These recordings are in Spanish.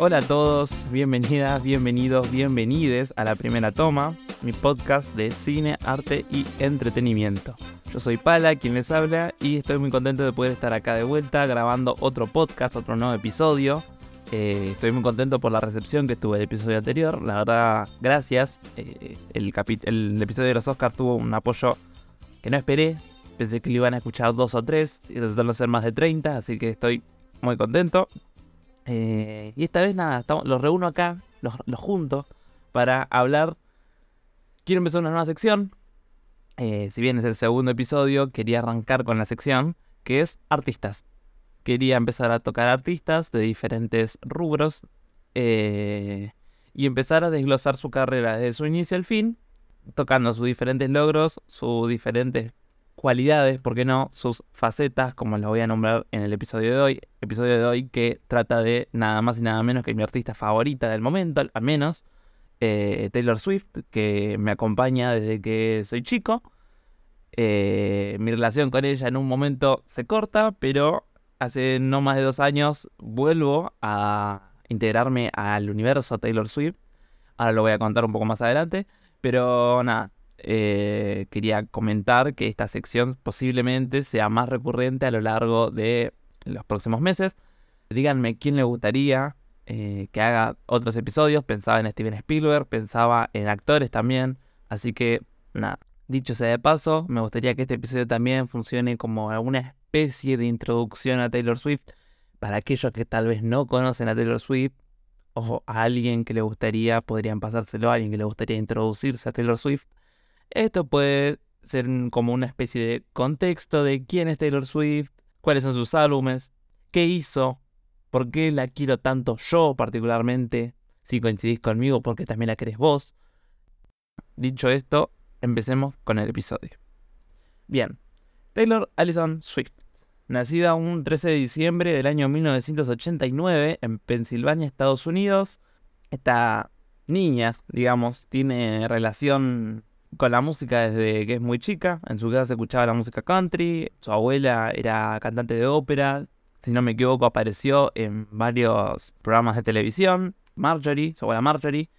Hola a todos, bienvenidas, bienvenidos, bienvenides a La Primera Toma, mi podcast de cine, arte y entretenimiento. Yo soy Pala, quien les habla, y estoy muy contento de poder estar acá de vuelta grabando otro podcast, otro nuevo episodio. Eh, estoy muy contento por la recepción que tuve el episodio anterior. La verdad, gracias. Eh, el, el episodio de los Oscars tuvo un apoyo que no esperé. Pensé que lo iban a escuchar dos o tres y resultaron ser más de 30, así que estoy muy contento. Eh, y esta vez nada, los reúno acá, los, junto para hablar. Quiero empezar una nueva sección. Eh, si bien es el segundo episodio, quería arrancar con la sección que es artistas. Quería empezar a tocar artistas de diferentes rubros eh, y empezar a desglosar su carrera desde su inicio al fin, tocando sus diferentes logros, sus diferentes cualidades, ¿por qué no? Sus facetas, como las voy a nombrar en el episodio de hoy. Episodio de hoy que trata de nada más y nada menos que mi artista favorita del momento, al menos, eh, Taylor Swift, que me acompaña desde que soy chico. Eh, mi relación con ella en un momento se corta, pero hace no más de dos años vuelvo a integrarme al universo Taylor Swift. Ahora lo voy a contar un poco más adelante. Pero nada, eh, quería comentar que esta sección posiblemente sea más recurrente a lo largo de los próximos meses. Díganme quién le gustaría eh, que haga otros episodios. Pensaba en Steven Spielberg, pensaba en actores también. Así que, nada, dicho sea de paso, me gustaría que este episodio también funcione como alguna especie de introducción a Taylor Swift para aquellos que tal vez no conocen a Taylor Swift o a alguien que le gustaría, podrían pasárselo a alguien que le gustaría introducirse a Taylor Swift. Esto puede ser como una especie de contexto de quién es Taylor Swift, cuáles son sus álbumes, qué hizo, por qué la quiero tanto yo particularmente, si coincidís conmigo, porque también la querés vos. Dicho esto, empecemos con el episodio. Bien, Taylor Allison Swift, nacida un 13 de diciembre del año 1989 en Pensilvania, Estados Unidos. Esta niña, digamos, tiene relación con la música desde que es muy chica. En su casa se escuchaba la música country. Su abuela era cantante de ópera. Si no me equivoco, apareció en varios programas de televisión. Marjorie, su abuela Marjorie.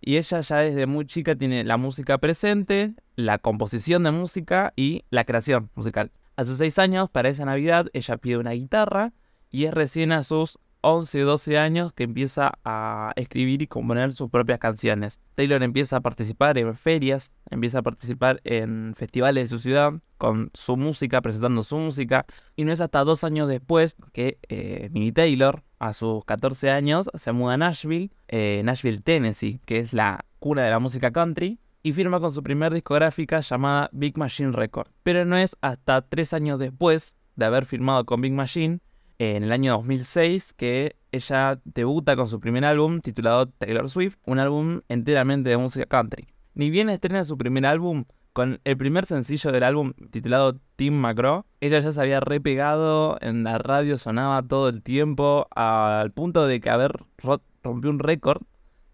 Y ella ya desde muy chica tiene la música presente, la composición de música y la creación musical. A sus seis años, para esa Navidad, ella pide una guitarra y es recién a sus 11 o 12 años que empieza a escribir y componer sus propias canciones. Taylor empieza a participar en ferias, empieza a participar en festivales de su ciudad con su música, presentando su música. Y no es hasta dos años después que eh, Minnie Taylor, a sus 14 años, se muda a Nashville, eh, Nashville, Tennessee, que es la cuna de la música country. Y firma con su primer discográfica llamada Big Machine Record. Pero no es hasta tres años después de haber firmado con Big Machine en el año 2006 que ella debuta con su primer álbum titulado Taylor Swift, un álbum enteramente de música country. Ni bien estrena su primer álbum, con el primer sencillo del álbum titulado Tim McGraw, ella ya se había repegado, en la radio sonaba todo el tiempo, al punto de que haber rompió un récord,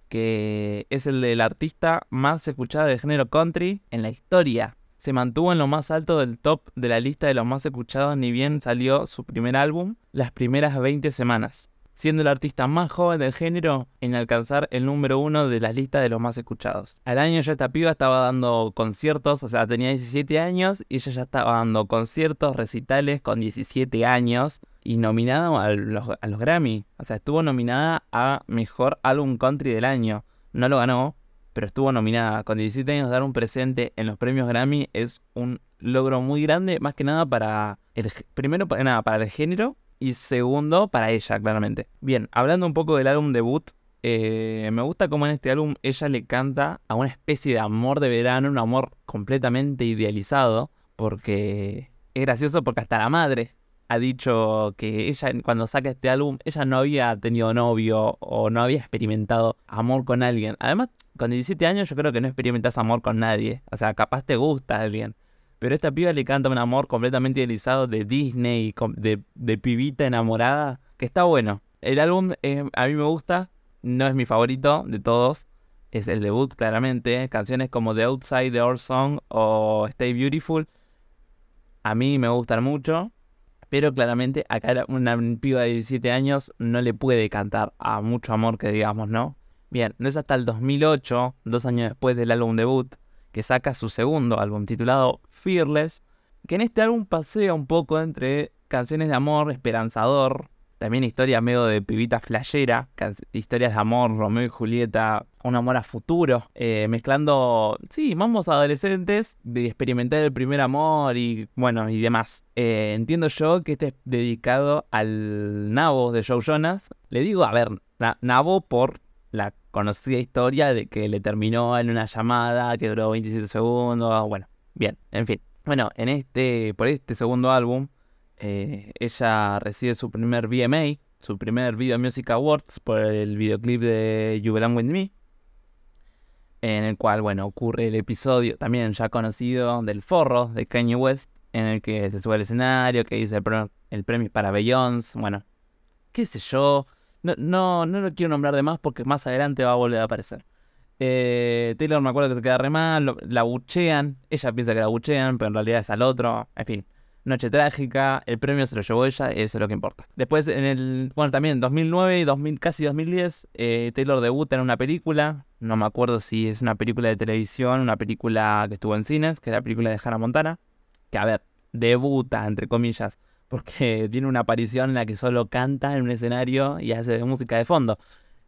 que es el del artista más escuchado del género country en la historia se mantuvo en lo más alto del top de la lista de los más escuchados ni bien salió su primer álbum las primeras 20 semanas, siendo el artista más joven del género en alcanzar el número uno de las listas de los más escuchados. Al año ya esta piba estaba dando conciertos, o sea, tenía 17 años y ella ya estaba dando conciertos, recitales con 17 años y nominada a los, a los Grammy. O sea, estuvo nominada a Mejor Álbum Country del Año. No lo ganó, pero estuvo nominada. Con 17 años dar un presente en los premios Grammy es un logro muy grande, más que nada para el primero para nada para el género y segundo para ella, claramente. Bien, hablando un poco del álbum debut, eh, me gusta cómo en este álbum ella le canta a una especie de amor de verano, un amor completamente idealizado, porque es gracioso porque hasta la madre ha dicho que ella cuando saca este álbum, ella no había tenido novio o no había experimentado amor con alguien. Además, con 17 años yo creo que no experimentas amor con nadie. O sea, capaz te gusta alguien. Pero esta piba le canta un amor completamente idealizado de Disney, de, pibita enamorada, que está bueno. El álbum a mí me gusta, no es mi favorito de todos. Es el debut, claramente. Canciones como The Outside, The Our Song o Stay Beautiful. A mí me gustan mucho Pero claramente acá una piba de 17 años no le puede cantar a mucho amor que digamos, ¿no? Bien, no es hasta el 2008, dos años después del álbum debut, que saca su segundo álbum titulado Fearless, que en este álbum pasea un poco entre canciones de amor, esperanzador, también historia medio de pibita flashera, historias de amor, Romeo y Julieta, un amor a futuro, eh, mezclando, sí, vamos adolescentes, de experimentar el primer amor y bueno, y demás. Eh, entiendo yo que este es dedicado al nabo de Joe Jonas. Le digo, a ver, nabo por la conocida historia de que le terminó en una llamada que duró 27 segundos, bueno, bien, en fin. Bueno, en este, por este segundo álbum, eh, ella recibe su primer VMA, su primer Video Music Awards por el videoclip de You Belong With Me, en el cual, bueno, ocurre el episodio también ya conocido del forro de Kanye West, en el que se sube al escenario, que dice el, premio para Beyoncé, bueno, qué sé yo, no, no, no lo quiero nombrar de más porque más adelante va a volver a aparecer. Eh, Taylor me acuerdo que se queda re mal, la buchean, ella piensa que la buchean, pero en realidad es al otro, en fin. Noche Trágica, el premio se lo llevó ella, eso es lo que importa. Después, en el, bueno, también en 2009 y 2000, casi 2010, eh, Taylor debuta en una película, no me acuerdo si es una película de televisión, una película que estuvo en cines, que es la película de Hannah Montana, que a ver, debuta, entre comillas, porque tiene una aparición en la que solo canta en un escenario y hace música de fondo.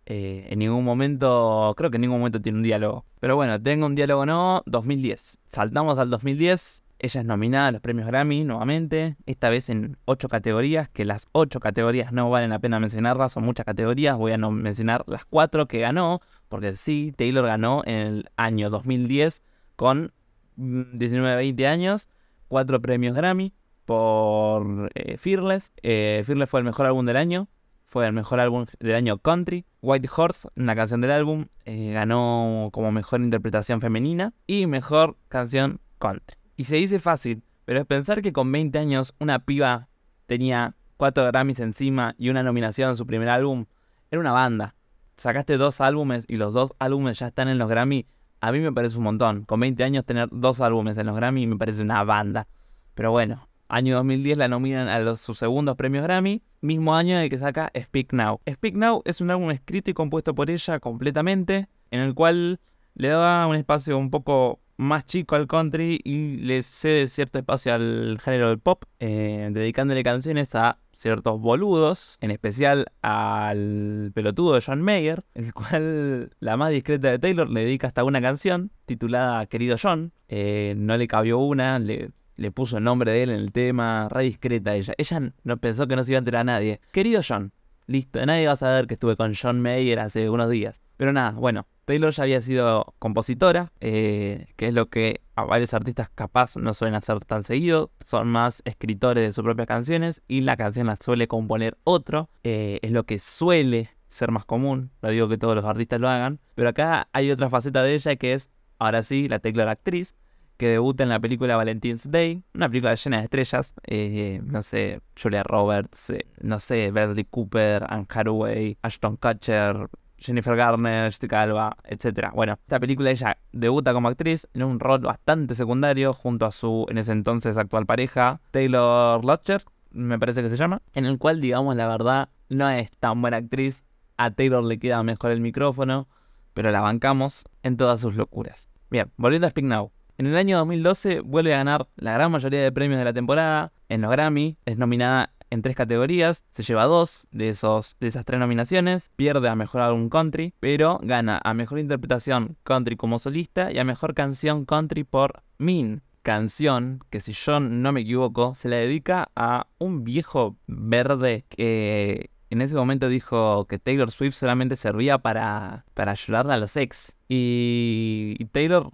Eh, en ningún momento, creo que en ningún momento tiene un diálogo. Pero bueno, tengo un diálogo no, 2010. Saltamos al 2010, ella es nominada a los premios Grammy nuevamente, esta vez en ocho categorías, que las ocho categorías no valen la pena mencionarlas, son muchas categorías, voy a no mencionar las cuatro que ganó, porque sí, Taylor ganó en el año 2010 con 19-20 años, cuatro premios Grammy por eh, Fearless. Eh, Fearless fue el mejor álbum del año, fue el mejor álbum del año country. White Horse, una canción del álbum, eh, ganó como mejor interpretación femenina y mejor canción country. Y se dice fácil, pero es pensar que con 20 años una piba tenía 4 Grammys encima y una nominación en su primer álbum, era una banda. Sacaste dos álbumes y los dos álbumes ya están en los Grammy, a mí me parece un montón. Con 20 años tener dos álbumes en los Grammy me parece una banda. Pero bueno, año 2010 la nominan a los, sus segundos premios Grammy, mismo año en el que saca Speak Now. Speak Now es un álbum escrito y compuesto por ella completamente, en el cual le daba un espacio un poco más chico al country y le cede cierto espacio al género del pop, eh, dedicándole canciones a ciertos boludos, en especial al pelotudo de John Mayer, el cual la más discreta de Taylor le dedica hasta una canción titulada Querido John. Eh, no le cabió una, le, le puso el nombre de él en el tema, re discreta ella. Ella no pensó que no se iba a enterar a nadie. Querido John, listo, nadie va a saber que estuve con John Mayer hace unos días. Pero nada, bueno, Taylor ya había sido compositora, eh, que es lo que a varios artistas capaz no suelen hacer tan seguido, son más escritores de sus propias canciones y la canción la suele componer otro, eh, es lo que suele ser más común, no digo que todos los artistas lo hagan, pero acá hay otra faceta de ella que es, ahora sí, la Taylor actriz, que debuta en la película Valentine's Day, una película llena de estrellas, eh, no sé, Julia Roberts, no sé, Bradley Cooper, Anne Hathaway, Ashton Kutcher, Jennifer Garner, Jessica Alba, etc. Bueno, esta película ella debuta como actriz en un rol bastante secundario junto a su en ese entonces actual pareja, Taylor Lautner, me parece que se llama, en el cual, digamos, la verdad, no es tan buena actriz. A Taylor le queda mejor el micrófono, pero la bancamos en todas sus locuras. Bien, volviendo a Speak Now. En el año 2012 vuelve a ganar la gran mayoría de premios de la temporada. En los Grammy es nominada en tres categorías, se lleva dos de, esos, de esas tres nominaciones, pierde a Mejor Álbum Country, pero gana a Mejor Interpretación Country como solista y a Mejor Canción Country por Min. Canción que si yo no me equivoco se la dedica a un viejo verde que en ese momento dijo que Taylor Swift solamente servía para, para ayudarle a los ex. Y, y Taylor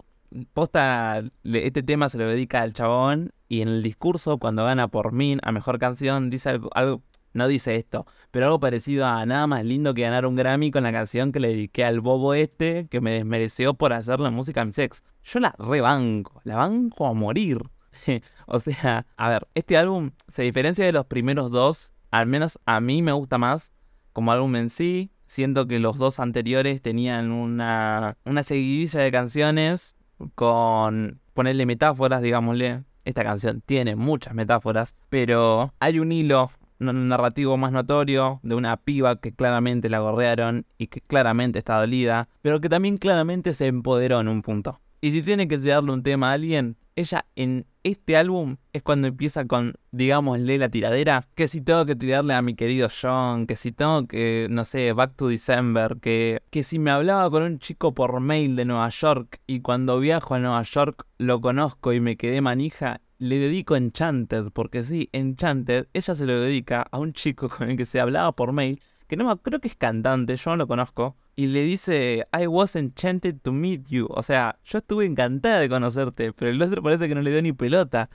posta, este tema se lo dedica al chabón y en el discurso cuando gana por Min a Mejor Canción dice algo, no dice esto, pero algo parecido a nada más lindo que ganar un Grammy con la canción que le dediqué al bobo este que me desmereció por hacer la música a mi sex. Yo la rebanco, la banco a morir. o sea, a ver, este álbum se diferencia de los primeros dos, al menos a mí me gusta más como álbum en sí. Siento que los dos anteriores tenían una, una seguidilla de canciones con ponerle metáforas, digámosle. Esta canción tiene muchas metáforas, pero hay un hilo narrativo más notorio de una piba que claramente la gorrearon y que claramente está dolida, pero que también claramente se empoderó en un punto. Y si tiene que darle un tema a alguien, ella en este álbum es cuando empieza con, digámosle, la tiradera. Que si tengo que tirarle a mi querido John, que si tengo que, no sé, Back to December, que, que si me hablaba con un chico por mail de Nueva York y cuando viajo a Nueva York lo conozco y me quedé manija, le dedico Enchanted, porque sí, Enchanted, ella se lo dedica a un chico con el que se hablaba por mail, que no creo que es cantante, yo no lo conozco, y le dice, I was enchanted to meet you. O sea, yo estuve encantada de conocerte, pero el otro parece que no le dio ni pelota.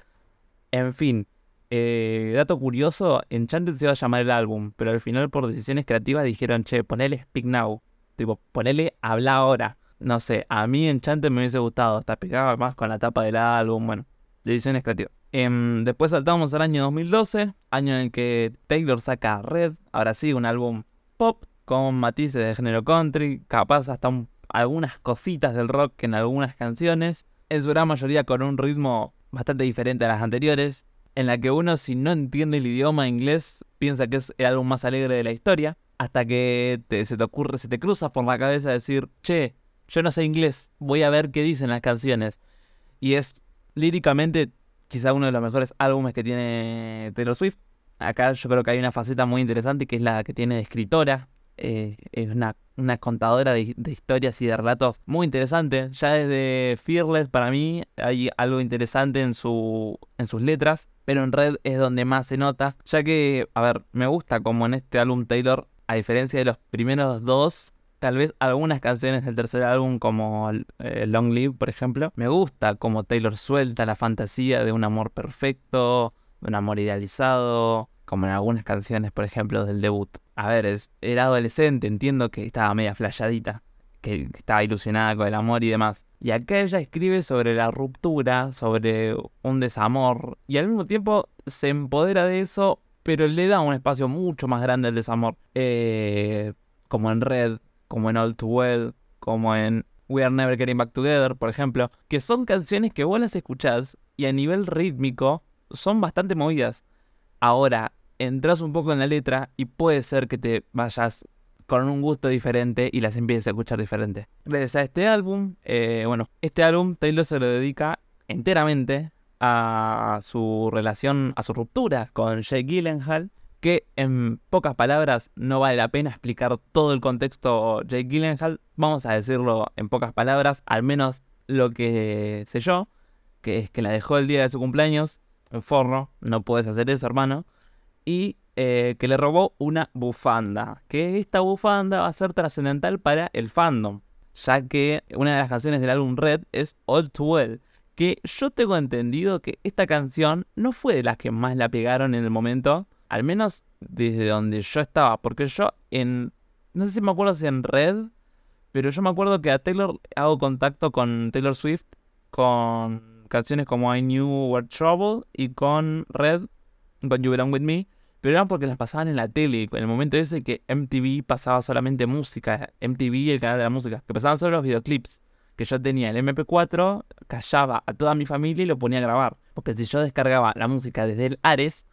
En fin, eh, dato curioso, Enchanted se iba a llamar el álbum, pero al final por decisiones creativas dijeron, che, ponele Speak Now. Tipo, ponele Habla ahora. No sé, a mí Enchanted me hubiese gustado, hasta pegaba más con la tapa del álbum, bueno ediciones creativas. Em, después saltamos al año 2012, año en el que Taylor saca Red, ahora sí, un álbum pop con matices de género country, capaz hasta algunas cositas del rock en algunas canciones, en su gran mayoría con un ritmo bastante diferente a las anteriores, en la que uno si no entiende el idioma inglés piensa que es el álbum más alegre de la historia, hasta que se te ocurre, se te cruza por la cabeza decir, che, yo no sé inglés, voy a ver qué dicen las canciones. Y es líricamente quizá uno de los mejores álbumes que tiene Taylor Swift. Acá yo creo que hay una faceta muy interesante que es la que tiene de escritora. Eh, es una, contadora de, historias y de relatos muy interesante. Ya desde Fearless para mí hay algo interesante en, su, en sus letras, pero en Red es donde más se nota, ya que, a ver, me gusta como en este álbum Taylor, a diferencia de los primeros dos, Tal vez algunas canciones del tercer álbum, como eh, Long Live, por ejemplo, me gusta como Taylor suelta la fantasía de un amor perfecto, un amor idealizado, como en algunas canciones, por ejemplo, del debut. A ver, es, era adolescente, entiendo que estaba media flayadita, que, estaba ilusionada con el amor y demás. Y acá ella escribe sobre la ruptura, sobre un desamor, y al mismo tiempo se empodera de eso, pero le da un espacio mucho más grande al desamor. Eh, como en Red, como en All Too Well, como en We Are Never Getting Back Together, por ejemplo, que son canciones que vos las escuchás y a nivel rítmico son bastante movidas. Ahora, entras un poco en la letra y puede ser que te vayas con un gusto diferente y las empieces a escuchar diferente. Gracias a este álbum, eh, bueno, este álbum Taylor se lo dedica enteramente a su relación, a su ruptura con Jake Gyllenhaal que en pocas palabras no vale la pena explicar todo el contexto Jake Gyllenhaal, vamos a decirlo en pocas palabras, al menos lo que sé yo, que es que la dejó el día de su cumpleaños, en forno, no puedes hacer eso hermano, y eh, que le robó una bufanda, que esta bufanda va a ser trascendental para el fandom, ya que una de las canciones del álbum Red es All Too Well, que yo tengo entendido que esta canción no fue de las que más la pegaron en el momento, al menos desde donde yo estaba, porque yo en, no sé si me acuerdo si en Red, pero yo me acuerdo que a Taylor hago contacto con Taylor Swift con canciones como I Knew Were Trouble y con Red, con You Belong With Me, pero eran porque las pasaban en la tele, en el momento ese que MTV pasaba solamente música, MTV el canal de la música, que pasaban solo los videoclips, que yo tenía el MP4, callaba a toda mi familia y lo ponía a grabar, porque si yo descargaba la música desde el Ares,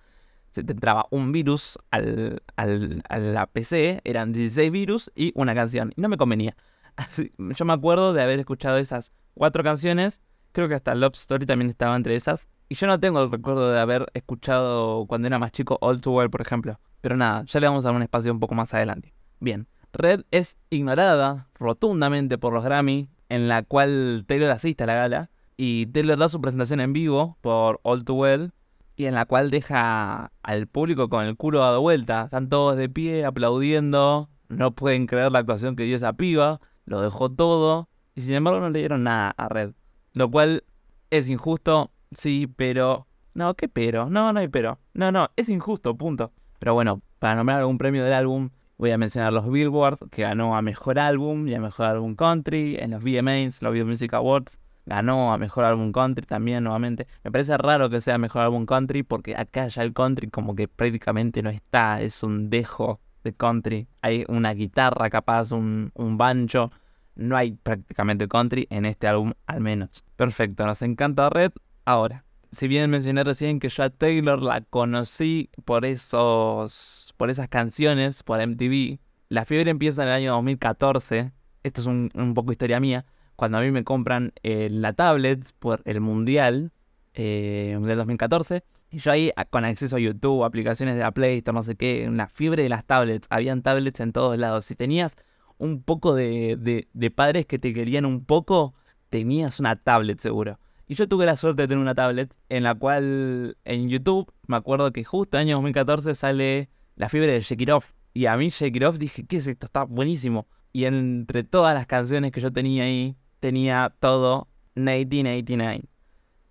se te entraba un virus al, al, a la PC, eran 16 virus y una canción. Y no me convenía. yo me acuerdo de haber escuchado esas cuatro canciones. Creo que hasta Love Story también estaba entre esas. Y yo no tengo el recuerdo de haber escuchado cuando era más chico All Too Well, por ejemplo. Pero nada, ya le vamos a dar un espacio un poco más adelante. Bien, Red es ignorada rotundamente por los Grammy, en la cual Taylor asiste a la gala. Y Taylor da su presentación en vivo por All Too Well, y en la cual deja al público con el culo dado vuelta. Están todos de pie aplaudiendo, no pueden creer la actuación que dio esa piba, lo dejó todo y sin embargo no le dieron nada a Red. Lo cual es injusto, sí, pero... No, ¿qué pero? No, no hay pero. No, no, es injusto, punto. Pero bueno, para nombrar algún premio del álbum, voy a mencionar los Billboard, que ganó a Mejor Álbum y a Mejor Álbum Country, en los VMAs, los Video Music Awards, ganó a Mejor Álbum Country también nuevamente. Me parece raro que sea Mejor Álbum Country porque acá ya el country como que prácticamente no está, es un dejo de country. Hay una guitarra capaz, un, un banjo. No hay prácticamente country en este álbum al menos. Perfecto, nos encanta Red. Ahora, si bien mencioné recién que yo a Taylor la conocí por esos, por esas canciones, por MTV, la fiebre empieza en el año 2014. Esto es un, poco historia mía. Cuando a mí me compran eh, la tablet por el Mundial eh, del 2014. Y yo ahí con acceso a YouTube, aplicaciones de la Play Store, no sé qué, la fiebre de las tablets. Habían tablets en todos lados. Si tenías un poco de, de padres que te querían un poco, tenías una tablet seguro. Y yo tuve la suerte de tener una tablet en la cual en YouTube me acuerdo que justo en el año 2014 sale la fiebre de Off. Y a mí Off dije, ¿qué es esto? Está buenísimo. Y entre todas las canciones que yo tenía ahí, tenía todo 1989.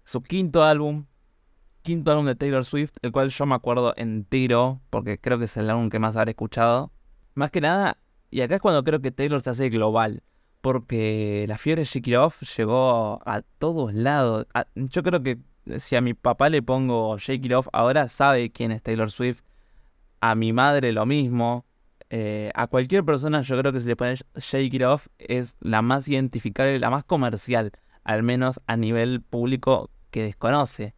Su quinto álbum, quinto álbum de Taylor Swift, el cual yo me acuerdo entero, porque creo que es el álbum que más habré escuchado. Más que nada, y acá es cuando creo que Taylor se hace global porque la fiebre Off llegó a todos lados. yo creo que si a mi papá le pongo Off, ahora sabe quién es Taylor Swift. A mi madre lo mismo. Eh, a cualquier persona yo creo que si le pones Shake It Off es la más identificable, la más comercial, al menos a nivel público que desconoce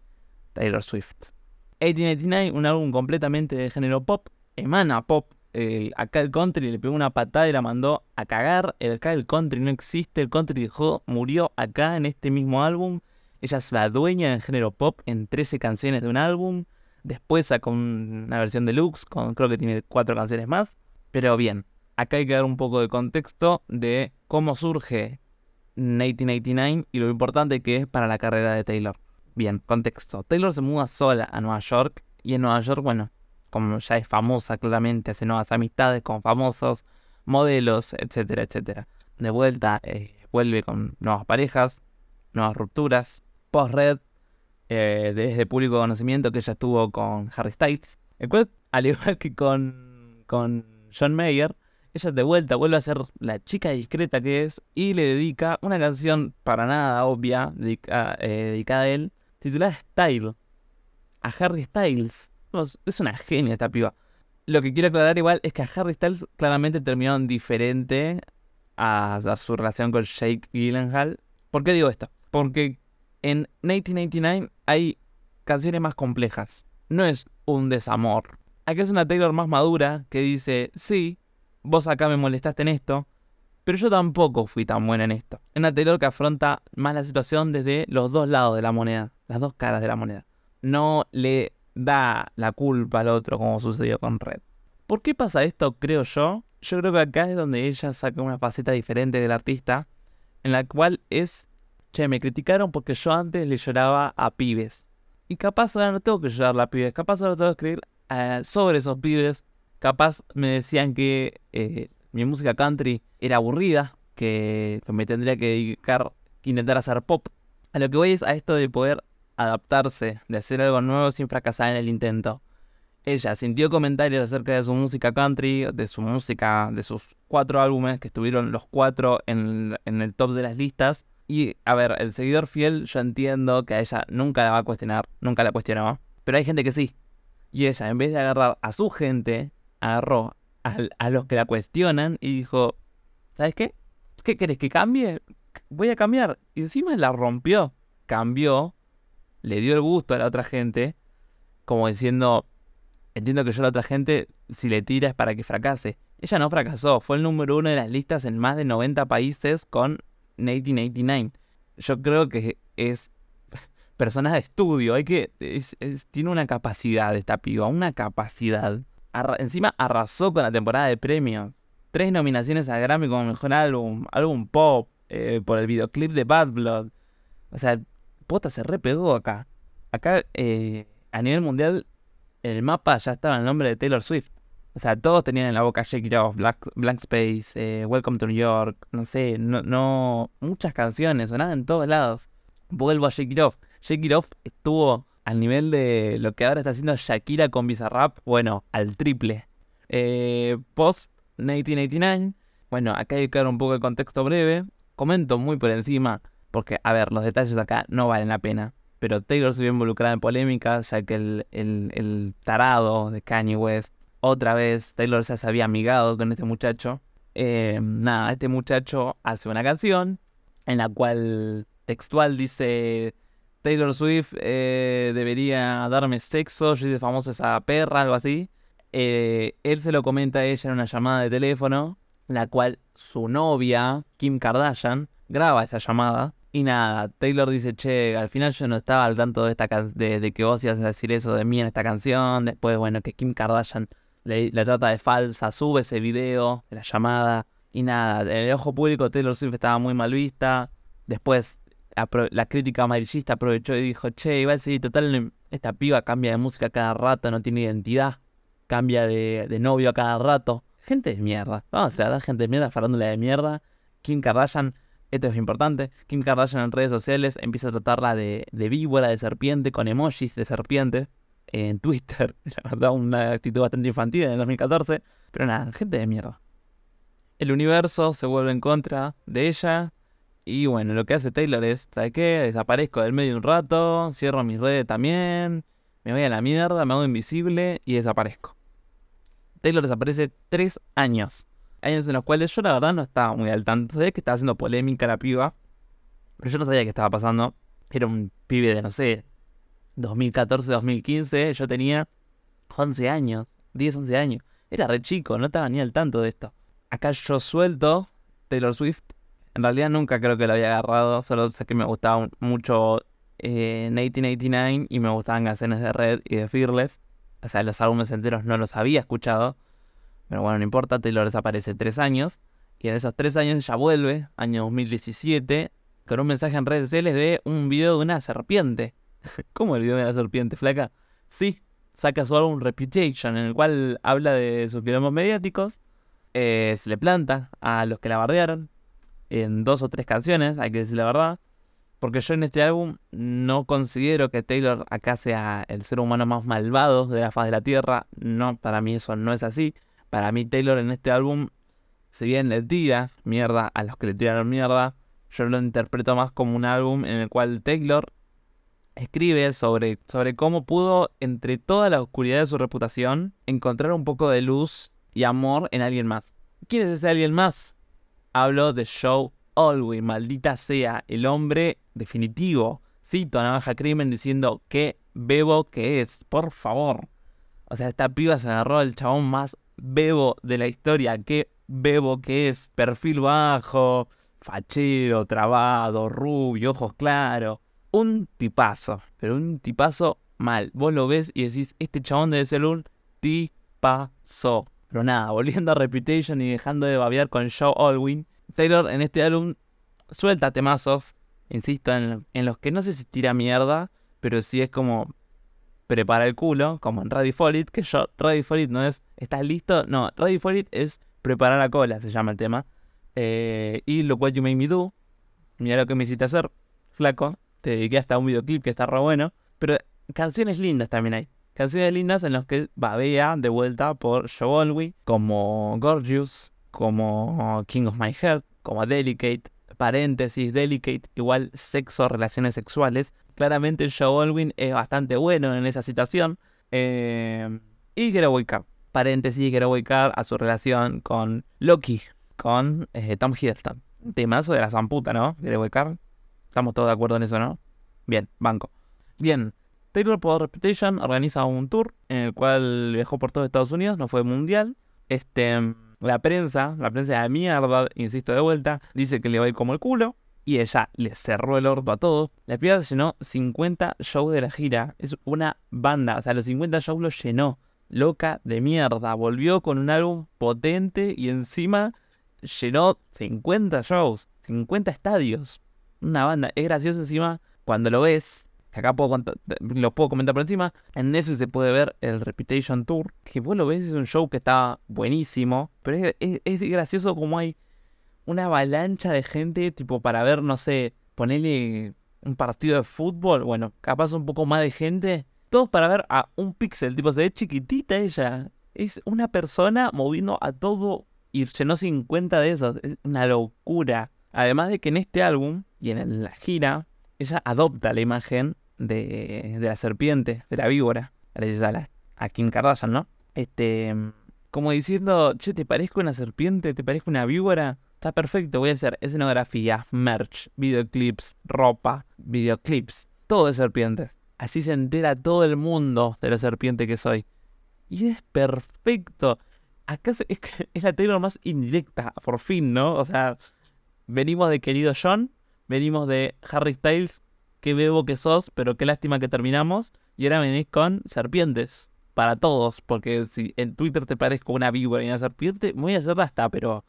Taylor Swift. 1889, un álbum completamente de género pop, emana pop, acá el country le pegó una patada y la mandó a cagar. El, acá el country no existe, el country murió acá en este mismo álbum. Ella es la dueña del género pop en 13 canciones de un álbum. Después sacó una versión deluxe, con, creo que tiene 4 canciones más. Pero bien, acá hay que dar un poco de contexto de cómo surge 1989 y lo importante que es para la carrera de Taylor. Bien, contexto. Taylor se muda sola a Nueva York y en Nueva York, bueno, como ya es famosa claramente, hace nuevas amistades con famosos, modelos, etcétera, etcétera. De vuelta, eh, vuelve con nuevas parejas, nuevas rupturas. Post-red, eh, desde público conocimiento que ella estuvo con Harry Styles, el cual, al igual que con, con John Mayer, ella de vuelta vuelve a ser la chica discreta que es y le dedica una canción para nada obvia eh, dedicada a él, titulada Style, a Harry Styles es una genia esta piba. Lo que quiero aclarar igual es que a Harry Styles claramente terminaron diferente a, su relación con Jake Gyllenhaal. ¿Por qué digo esto? Porque en 1999 hay canciones más complejas. No es un desamor. Aquí es una Taylor más madura que dice, sí, vos acá me molestaste en esto, pero yo tampoco fui tan buena en esto. Es una Taylor que afronta más la situación desde los dos lados de la moneda, las dos caras de la moneda. No le da la culpa al otro, como sucedió con Red. ¿Por qué pasa esto, creo yo? Yo creo que acá es donde ella saca una faceta diferente del artista, en la cual es, che, me criticaron porque yo antes le lloraba a pibes. Y capaz ahora no tengo que llorar a pibes, capaz ahora tengo que escribir eh, sobre esos pibes. Capaz me decían que eh, mi música country era aburrida, que, me tendría que dedicar, que intentar hacer pop. A lo que voy es a esto de poder adaptarse, de hacer algo nuevo sin fracasar en el intento. Ella sintió comentarios acerca de su música country, de su música, de sus cuatro álbumes que estuvieron los cuatro en, el top de las listas. Y a ver, el seguidor fiel yo entiendo que a ella nunca la va a cuestionar, nunca la cuestionó. Pero hay gente que sí. Y ella, en vez de agarrar a su gente, agarró a, a los que la cuestionan y dijo, ¿sabes qué? ¿Qué querés que cambie? Voy a cambiar. Y encima la rompió. Cambió le dio el gusto a la otra gente, como diciendo, entiendo que yo a la otra gente, si le tira es para que fracase. Ella no fracasó, fue el número uno de las listas en más de 90 países con 1989. Yo creo que es persona de estudio, hay que, tiene una capacidad esta piba, una capacidad. encima arrasó con la temporada de premios. Tres nominaciones a Grammy como mejor álbum, álbum pop, eh, por el videoclip de Bad Blood. O sea, Pota se repegó acá. Acá, eh, a nivel mundial, el mapa ya estaba en el nombre de Taylor Swift. O sea, todos tenían en la boca Shake It Off, Black, Blank Space, eh, Welcome to New York, no sé, no, muchas canciones, sonaban en todos lados. Vuelvo a Shake It Off. Shake It Off estuvo al nivel de lo que ahora está haciendo Shakira con Bizarrap, bueno, al triple. Eh, post 1989, bueno, acá hay que dar un poco de contexto breve. Comento muy por encima porque, a ver, los detalles acá no valen la pena. Pero Taylor se vio involucrada en polémicas, ya que el, el, tarado de Kanye West, otra vez, Taylor se había amigado con este muchacho. Eh, nada, este muchacho hace una canción en la cual textual dice, Taylor Swift eh, debería darme sexo, yo hice famosa esa perra, algo así. Eh, él se lo comenta a ella en una llamada de teléfono, la cual su novia, Kim Kardashian, graba esa llamada. Y nada, Taylor dice, che, al final yo no estaba al tanto de, esta de, que vos ibas a decir eso de mí en esta canción. Después, bueno, que Kim Kardashian le, trata de falsa, sube ese video de la llamada. Y nada, en el ojo público Taylor Swift estaba muy mal vista. Después la crítica amarillista aprovechó y dijo, che, igual sí, total, esta piba cambia de música cada rato, no tiene identidad, cambia de, novio a cada rato. Gente de mierda, vamos a dar gente de mierda, farándula de mierda. Kim Kardashian, esto es importante, Kim Kardashian en redes sociales empieza a tratarla de, víbora, de serpiente, con emojis de serpiente en Twitter. La verdad, una actitud bastante infantil en el 2014. Pero nada, gente de mierda. El universo se vuelve en contra de ella y bueno, lo que hace Taylor es, ¿sabes qué? Desaparezco del medio un rato, cierro mis redes también, me voy a la mierda, me hago invisible y desaparezco. Taylor desaparece tres años. Años en los cuales yo la verdad no estaba muy al tanto. Sabía que estaba haciendo polémica la piba, pero yo no sabía qué estaba pasando. Era un pibe de, no sé, 2014, 2015. Yo tenía 11 años, 10, 11 años. Era re chico, no estaba ni al tanto de esto. Acá yo suelto Taylor Swift en realidad nunca creo que lo había agarrado, solo sé que me gustaba mucho eh, 1889 y me gustaban canciones de Red y de Fearless. O sea, los álbumes enteros no los había escuchado. Pero bueno, no importa, Taylor desaparece tres años. Y en esos tres años ya vuelve, año 2017, con un mensaje en redes sociales de un video de una serpiente. ¿Cómo el video de una serpiente, flaca? Sí, saca su álbum Reputation, en el cual habla de sus problemas mediáticos. Eh, se le planta a los que la bardearon en dos o tres canciones, hay que decir la verdad. Porque yo en este álbum no considero que Taylor acá sea el ser humano más malvado de la faz de la Tierra. No, para mí eso no es así. Para mí Taylor en este álbum, si bien le tira mierda a los que le tiraron mierda, yo lo interpreto más como un álbum en el cual Taylor escribe sobre, sobre cómo pudo, entre toda la oscuridad de su reputación, encontrar un poco de luz y amor en alguien más. ¿Quién es ese alguien más? Hablo de Show Always, maldita sea, el hombre definitivo. Cito a Navaja Crimen diciendo que bebo que es, por favor. O sea, esta piba se agarró al chabón más bebo de la historia. Qué bebo que es. Perfil bajo, fachero, trabado, rubio, ojos claros. Un tipazo, pero un tipazo mal. Vos lo ves y decís, este chabón debe ser un tipazo. Pero nada, volviendo a Reputation y dejando de babear con Joe Alwyn, Taylor en este álbum suelta temazos, insisto, en, los que no sé si tira mierda, pero sí es como prepara el culo, como en Ready for It, que yo, Ready for It no es, ¿estás listo? No, Ready for It es preparar la cola, se llama el tema. Eh, y lo What You Made Me Do, mira lo que me hiciste hacer, flaco, te dediqué hasta un videoclip que está re bueno, pero canciones lindas también hay. Canciones lindas en las que babea de vuelta por Joe como Gorgeous, como King of My Heart, como Delicate, paréntesis, Delicate, igual sexo, relaciones sexuales. Claramente Joe Alwyn es bastante bueno en esa situación. Eh, y Away Car, paréntesis, Away Car a su relación con Loki, con eh, Tom Hiddleston. Temazo de la zamputa, ¿no? Away Car. Estamos todos de acuerdo en eso, ¿no? Bien, banco. Bien, Taylor por Reputation organiza un tour en el cual viajó por todo Estados Unidos, no fue mundial. Este, la prensa, la prensa de mierda, insisto de vuelta, dice que le va a ir como el culo. Y ella le cerró el orto a todos. La se llenó 50 shows de la gira. Es una banda. O sea, los 50 shows los llenó. Loca de mierda. Volvió con un álbum potente y encima llenó 50 shows. 50 estadios. Una banda. Es gracioso encima cuando lo ves acá puedo lo puedo comentar por encima. En Netflix se puede ver el Reputation Tour, que vos lo ves, es un show que está buenísimo, pero es, gracioso como hay una avalancha de gente, tipo, para ver, no sé, ponerle un partido de fútbol, bueno, capaz un poco más de gente, todos para ver a un pixel, tipo, se ve chiquitita ella. Es una persona moviendo a todo y llenó 50 de esos, es una locura. Además de que en este álbum y en la gira, ella adopta la imagen de, la serpiente, de la víbora, a, a Kim Kardashian, ¿no? Este, como diciendo, che, ¿te parezco una serpiente? ¿Te parezco una víbora? Está perfecto, voy a hacer escenografía, merch, videoclips, ropa, videoclips. todo de serpientes. Así se entera todo el mundo de la serpiente que soy. Y es perfecto. Acá es, es la Taylor más indirecta, por fin, ¿no? O sea, venimos de querido John, venimos de Harry Styles, qué bebo que sos, pero qué lástima que terminamos. Y ahora venís con serpientes. Para todos, porque si en Twitter te parezco una víbora y una serpiente, voy a hacerla hasta, pero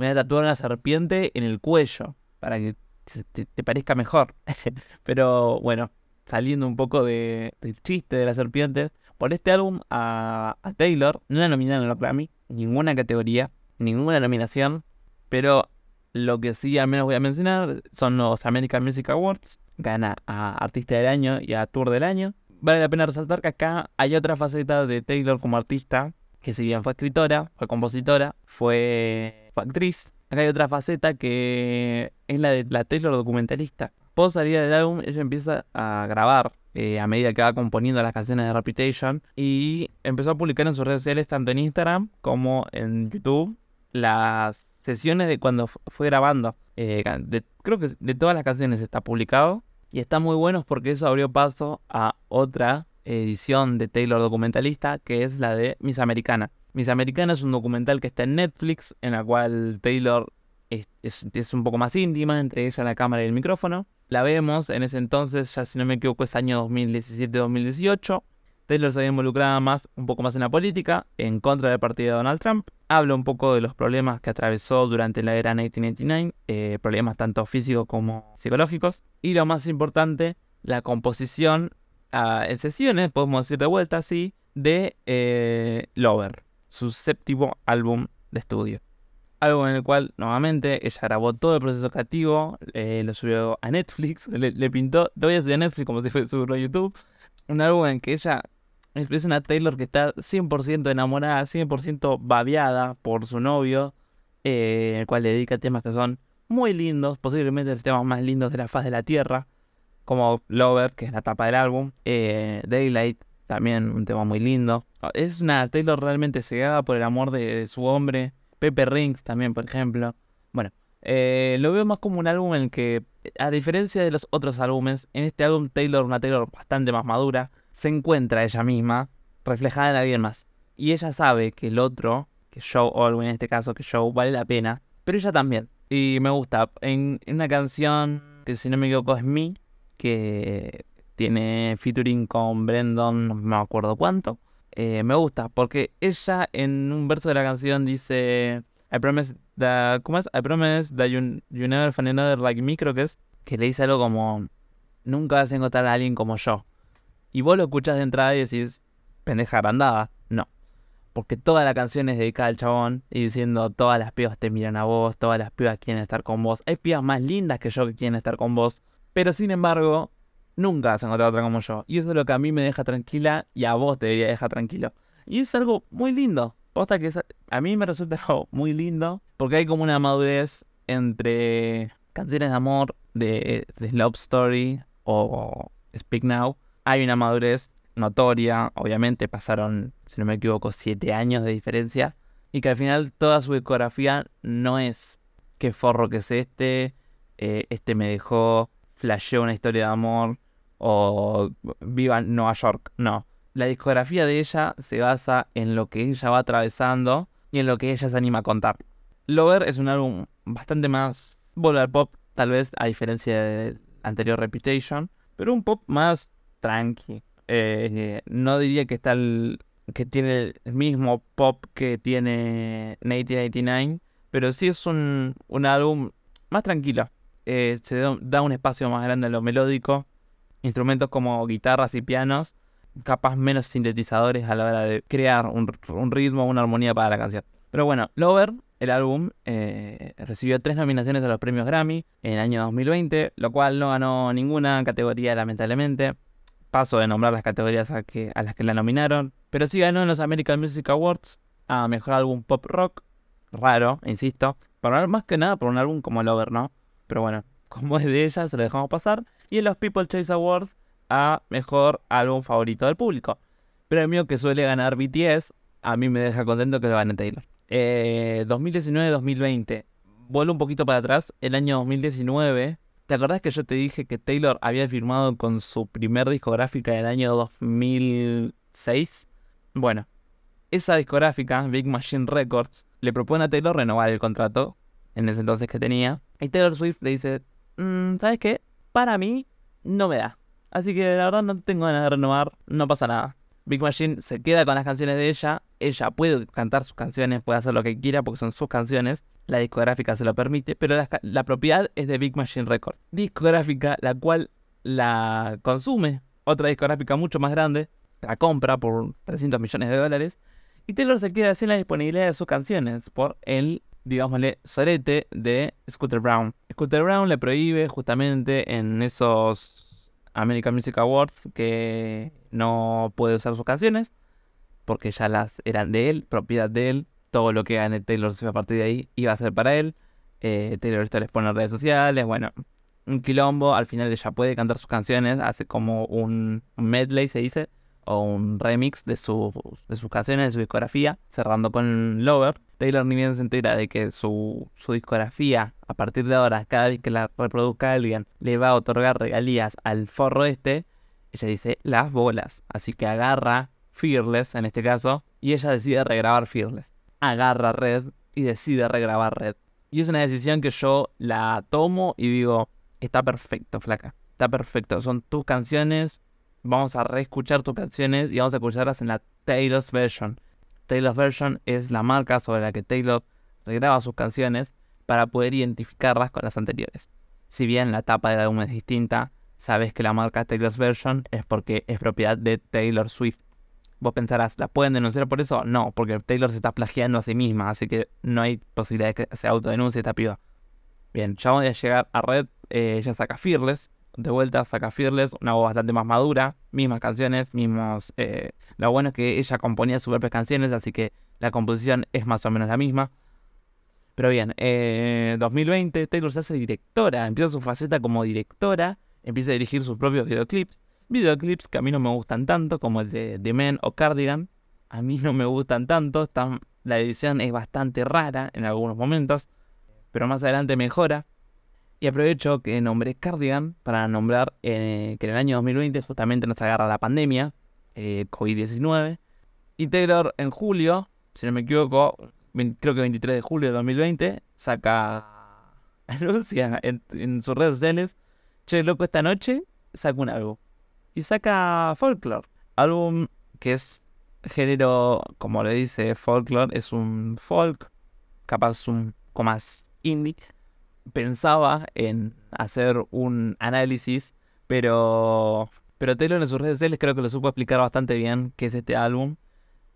voy a tatuar una serpiente en el cuello para que te, parezca mejor. pero bueno, saliendo un poco de, del chiste de las serpientes, por este álbum a, Taylor no la nominaron a los Grammy, ninguna categoría, ninguna nominación, pero lo que sí al menos voy a mencionar son los American Music Awards, gana a Artista del Año y a Tour del Año. Vale la pena resaltar que acá hay otra faceta de Taylor como artista, que si bien fue escritora, fue compositora, fue, fue actriz, acá hay otra faceta que es la de la Taylor documentalista. Post salida del álbum, ella empieza a grabar eh, a medida que va componiendo las canciones de Reputation y empezó a publicar en sus redes sociales, tanto en Instagram como en YouTube, las sesiones de cuando fue grabando. Eh, creo que de todas las canciones está publicado y está muy bueno porque eso abrió paso a otra edición de Taylor documentalista que es la de Miss Americana. Miss Americana es un documental que está en Netflix en la cual Taylor es, un poco más íntima, entre ella la cámara y el micrófono la vemos en ese entonces, ya si no me equivoco es año 2017-2018. Taylor se había involucrado más, un poco más en la política, en contra del partido de Donald Trump. Habla un poco de los problemas que atravesó durante la era 1989, eh, problemas tanto físicos como psicológicos. Y lo más importante, la composición ah, en sesiones, podemos decir de vuelta así, de eh, Lover, su séptimo álbum de estudio. Algo en el cual nuevamente ella grabó todo el proceso creativo, eh, lo subió a Netflix, le, pintó, lo voy a subir a Netflix como si fuera subirlo a YouTube, un álbum en que ella es una Taylor que está 100% enamorada, 100% babeada por su novio, eh, el cual le dedica temas que son muy lindos, posiblemente los temas más lindos de la faz de la Tierra, como Lover, que es la tapa del álbum, eh, Daylight, también un tema muy lindo. Es una Taylor realmente cegada por el amor de su hombre, Pepe Rings también, por ejemplo. Bueno, eh, lo veo más como un álbum en que, a diferencia de los otros álbumes, en este álbum Taylor, una Taylor bastante más madura, se encuentra ella misma reflejada en alguien más. Y ella sabe que el otro, que Joe Alwyn en este caso, que Joe vale la pena, pero ella también. Y me gusta. En, una canción que si no me equivoco es Me, que tiene featuring con Brendon, no me acuerdo cuánto. Eh, me gusta porque ella en un verso de la canción dice I promise that, ¿cómo es? I promise that you, never find another like me, creo que es, que le dice algo como nunca vas a encontrar a alguien como yo. Y vos lo escuchas de entrada y decís, pendeja agrandada. No. Porque toda la canción es dedicada al chabón y diciendo todas las pibas te miran a vos, todas las pibas quieren estar con vos. Hay pibas más lindas que yo que quieren estar con vos. Pero sin embargo, nunca vas a otra como yo. Y eso es lo que a mí me deja tranquila y a vos te debería dejar tranquilo. Y es algo muy lindo. Posta que a mí me resulta algo muy lindo porque hay como una madurez entre canciones de amor, de, Love Story o Speak Now. Hay una madurez notoria, obviamente pasaron, si no me equivoco, siete años de diferencia. Y que al final toda su discografía no es qué forro que es este, eh, este me dejó, flasheó una historia de amor, o viva Nueva York. No. La discografía de ella se basa en lo que ella va atravesando y en lo que ella se anima a contar. Lover es un álbum bastante más volar pop, tal vez a diferencia del anterior Reputation, pero un pop más tranqui. Eh, no diría que está el, que tiene el mismo pop que tiene 1989, pero sí es un, un álbum más tranquilo. Eh, se da un espacio más grande a lo melódico instrumentos como guitarras y pianos, capaz menos sintetizadores a la hora de crear un, ritmo, una armonía para la canción. Pero bueno, Lover, el álbum, eh, recibió tres nominaciones a los premios Grammy en el año 2020, lo cual no ganó ninguna categoría lamentablemente. Paso de nombrar las categorías a las que la nominaron, pero sí ganó en los American Music Awards a Mejor Álbum Pop Rock. Raro, insisto. Para, más que nada por un álbum como Lover, ¿no? Pero bueno, como es de ella, se lo dejamos pasar y en los People Choice Awards a Mejor Álbum Favorito del Público. Premio que suele ganar BTS, a mí me deja contento que lo gane Taylor. 2019-2020, eh, vuelvo un poquito para atrás, el año 2019, ¿Te acordás que yo te dije que Taylor había firmado con su primer discográfica del año 2006? Bueno, esa discográfica, Big Machine Records, le propone a Taylor renovar el contrato en ese entonces que tenía. Y Taylor Swift le dice, mm, ¿sabes qué? Para mí no me da. Así que la verdad no tengo ganas de renovar, no pasa nada. Big Machine se queda con las canciones de ella, ella puede cantar sus canciones, puede hacer lo que quiera porque son sus canciones, la discográfica se lo permite, pero la, propiedad es de Big Machine Records. Discográfica la cual la consume otra discográfica mucho más grande, la compra por 300 millones de dólares, y Taylor se queda sin la disponibilidad de sus canciones por el, digámosle, sorete de Scooter Brown. Scooter Brown le prohíbe justamente en esos American Music Awards que no puede usar sus canciones porque ya las eran de él, propiedad de él. Todo lo que gane Taylor Swift a partir de ahí iba a ser para él. Eh, Taylor les pone en redes sociales, bueno, un quilombo. Al final ella puede cantar sus canciones, hace como un medley, se dice, o un remix de, sus de sus canciones, de su discografía, cerrando con Lover. Taylor ni bien se entera de que su, su discografía, a partir de ahora, cada vez que la reproduzca alguien, le va a otorgar regalías al forro este, ella dice las bolas. Así que agarra Fearless, en este caso, y ella decide regrabar Fearless. Agarra Red y decide regrabar Red. Y es una decisión que yo la tomo y digo, está perfecto, flaca. Está perfecto. Son tus canciones. Vamos a reescuchar tus canciones y vamos a escucharlas en la Taylor's version. Taylor's Version es la marca sobre la que Taylor regraba sus canciones para poder identificarlas con las anteriores. Si bien la tapa del álbum es distinta, sabes que la marca Taylor's Version es porque es propiedad de Taylor Swift. Vos pensarás, ¿la pueden denunciar por eso? No, porque Taylor se está plagiando a sí misma, así que no hay posibilidad de que se autodenuncie esta piba. Bien, ya voy a llegar a Red, eh, ella saca Fearless, de vuelta saca Fearless, una voz bastante más madura, mismas canciones, mismos... Eh, lo bueno es que ella componía sus propias canciones, así que la composición es más o menos la misma. Pero bien, eh, 2020 Taylor se hace directora, empieza su faceta como directora, empieza a dirigir sus propios videoclips. Videoclips que a mí no me gustan tanto, como el de The Men o Cardigan. A mí no me gustan tanto, la edición es bastante rara en algunos momentos, pero más adelante mejora. Y aprovecho que nombré Cardigan para nombrar eh, que en el año 2020 justamente nos agarra la pandemia, eh, COVID-19. Y Taylor en julio, si no me equivoco, creo que 23 de julio de 2020, saca, anuncia en, sus redes sociales, che, loco, esta noche saca un álbum. Y saca Folklore, álbum que es género, como le dice Folklore, es un folk, capaz un poco más indie pensaba en hacer un análisis, pero, pero Taylor en sus redes sociales creo que lo supo explicar bastante bien qué es este álbum.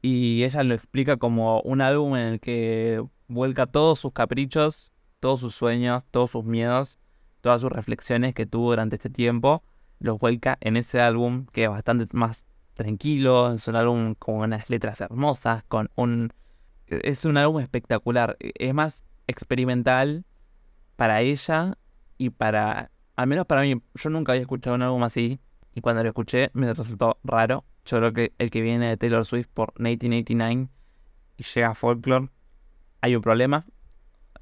Y ella lo explica como un álbum en el que vuelca todos sus caprichos, todos sus sueños, todos sus miedos, todas sus reflexiones que tuvo durante este tiempo, los vuelca en ese álbum que es bastante más tranquilo, es un álbum con unas letras hermosas, con un... Es un álbum espectacular, es más experimental para ella y para, al menos para mí, yo nunca había escuchado un álbum así y cuando lo escuché me resultó raro. Yo creo que el que viene de Taylor Swift por 1989 y llega a Folklore, hay un problema.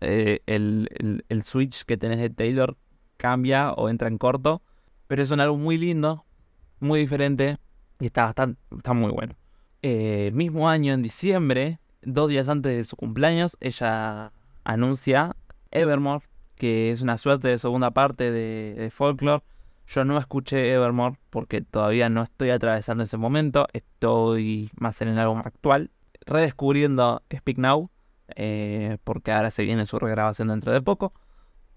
Eh, el, el, switch que tenés de Taylor cambia o entra en corto, pero es un álbum muy lindo, muy diferente y está bastante, está muy bueno. Eh, mismo año, en diciembre, dos días antes de su cumpleaños, ella anuncia Evermore, que es una suerte de segunda parte de, Folklore. Yo no escuché Evermore porque todavía no estoy atravesando ese momento, estoy más en el álbum actual, redescubriendo Speak Now, eh, porque ahora se viene su regrabación dentro de poco,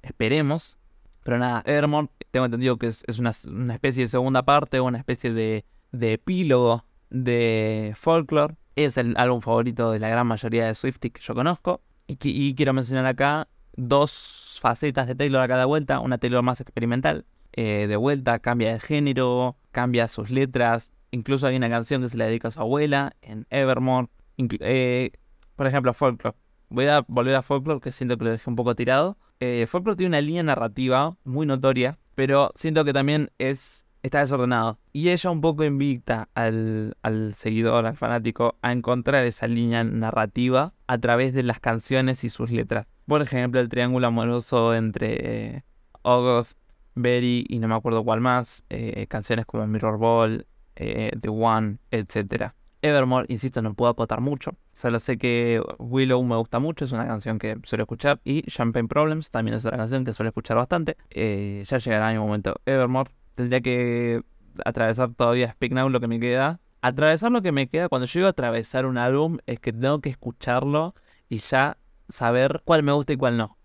esperemos. Pero nada, Evermore, tengo entendido que es, una, especie de segunda parte, una especie de, epílogo de Folklore. Es el álbum favorito de la gran mayoría de Swifties que yo conozco. y quiero mencionar acá dos facetas de Taylor a cada vuelta, una Taylor más experimental. Eh, de vuelta cambia de género, cambia sus letras, incluso hay una canción que se le dedica a su abuela en Evermore. Eh, por ejemplo, Folklore. Voy a volver a Folklore, que siento que lo dejé un poco tirado. Eh, Folklore tiene una línea narrativa muy notoria, pero siento que también es está desordenado. Y ella un poco invita al, al, seguidor, al fanático, a encontrar esa línea narrativa a través de las canciones y sus letras. Por ejemplo, el triángulo amoroso entre August Berry y no me acuerdo cuál más, eh, canciones como Mirror Ball, eh, The One, etc. Evermore, insisto, no puedo acotar mucho. Solo sé que Willow me gusta mucho, es una canción que suelo escuchar. Y Champagne Problems también es otra canción que suelo escuchar bastante. Eh, ya llegará mi momento Evermore. Tendría que atravesar todavía Speak Now lo que me queda. Atravesar lo que me queda cuando llego a atravesar un álbum es que tengo que escucharlo y ya saber cuál me gusta y cuál no.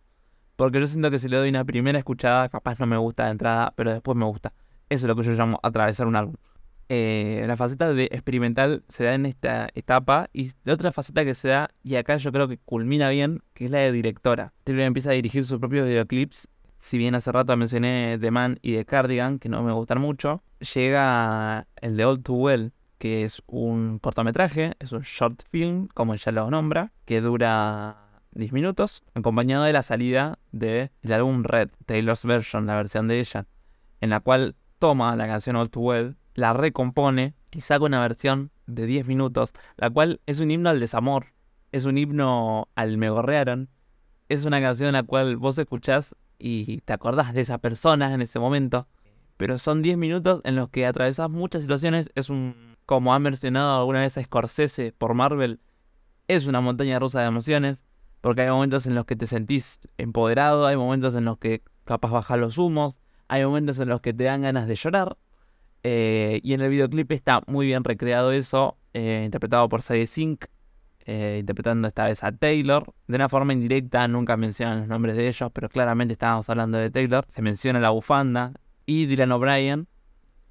Porque yo siento que si le doy una primera escuchada, capaz no me gusta de entrada, pero después me gusta. Eso es lo que yo llamo atravesar un álbum. Eh, la faceta de experimental se da en esta etapa y la otra faceta que se da, y acá yo creo que culmina bien, que es la de directora. Taylor empieza a dirigir sus propios videoclips. Si bien hace rato mencioné The Man y The Cardigan, que no me gustan mucho, llega el de All Too Well, que es un cortometraje, es un short film, como ya lo nombra, que dura 10 minutos, acompañado de la salida del álbum Red, Taylor's Version, la versión de ella, en la cual toma la canción All Too Well la recompone y saca una versión de 10 minutos, la cual es un himno al desamor, es un himno al me gorrearon, es una canción en la cual vos escuchás y te acordás de esa persona en ese momento, pero son 10 minutos en los que atravesás muchas situaciones, es un, como ha mencionado alguna vez Scorsese por Marvel, es una montaña rusa de emociones, porque hay momentos en los que te sentís empoderado, hay momentos en los que capaz bajas los humos, hay momentos en los que te dan ganas de llorar, eh, y en el videoclip está muy bien recreado eso, eh, interpretado por Sadie Sink, eh, interpretando esta vez a Taylor. De una forma indirecta, nunca mencionan los nombres de ellos, pero claramente estábamos hablando de Taylor. Se menciona la bufanda y Dylan O'Brien,